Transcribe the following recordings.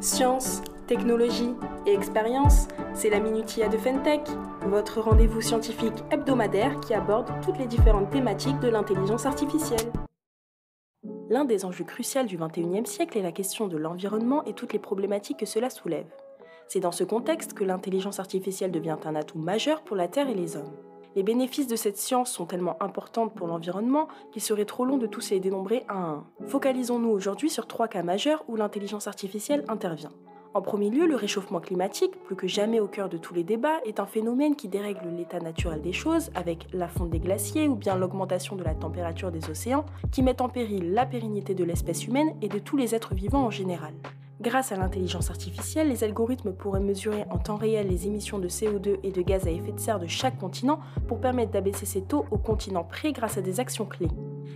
Science, technologie et expérience, c'est la Minutia de Fentech, votre rendez-vous scientifique hebdomadaire qui aborde toutes les différentes thématiques de l'intelligence artificielle. L'un des enjeux cruciaux du XXIe siècle est la question de l'environnement et toutes les problématiques que cela soulève. C'est dans ce contexte que l'intelligence artificielle devient un atout majeur pour la Terre et les hommes. Les bénéfices de cette science sont tellement importants pour l'environnement qu'il serait trop long de tous les dénombrer un à un. Focalisons-nous aujourd'hui sur trois cas majeurs où l'intelligence artificielle intervient. En premier lieu, le réchauffement climatique, plus que jamais au cœur de tous les débats, est un phénomène qui dérègle l'état naturel des choses avec la fonte des glaciers ou bien l'augmentation de la température des océans, qui met en péril la pérennité de l'espèce humaine et de tous les êtres vivants en général. Grâce à l'intelligence artificielle, les algorithmes pourraient mesurer en temps réel les émissions de CO2 et de gaz à effet de serre de chaque continent pour permettre d'abaisser ces taux au continent près grâce à des actions clés.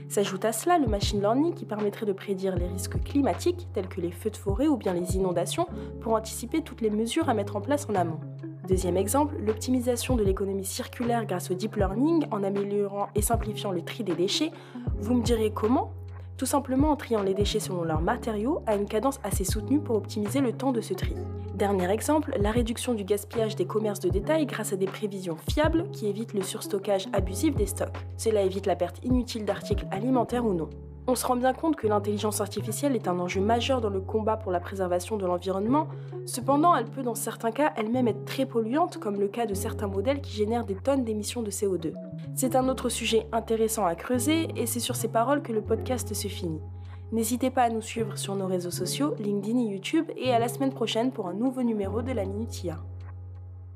S'ajoute à cela le machine learning qui permettrait de prédire les risques climatiques tels que les feux de forêt ou bien les inondations pour anticiper toutes les mesures à mettre en place en amont. Deuxième exemple, l'optimisation de l'économie circulaire grâce au deep learning en améliorant et simplifiant le tri des déchets. Vous me direz comment? Tout simplement en triant les déchets selon leurs matériaux à une cadence assez soutenue pour optimiser le temps de ce tri. Dernier exemple, la réduction du gaspillage des commerces de détail grâce à des prévisions fiables qui évitent le surstockage abusif des stocks. Cela évite la perte inutile d'articles alimentaires ou non. On se rend bien compte que l'intelligence artificielle est un enjeu majeur dans le combat pour la préservation de l'environnement, cependant elle peut dans certains cas elle-même être très polluante, comme le cas de certains modèles qui génèrent des tonnes d'émissions de CO2. C'est un autre sujet intéressant à creuser et c'est sur ces paroles que le podcast se finit. N'hésitez pas à nous suivre sur nos réseaux sociaux, LinkedIn et YouTube et à la semaine prochaine pour un nouveau numéro de la Minutia.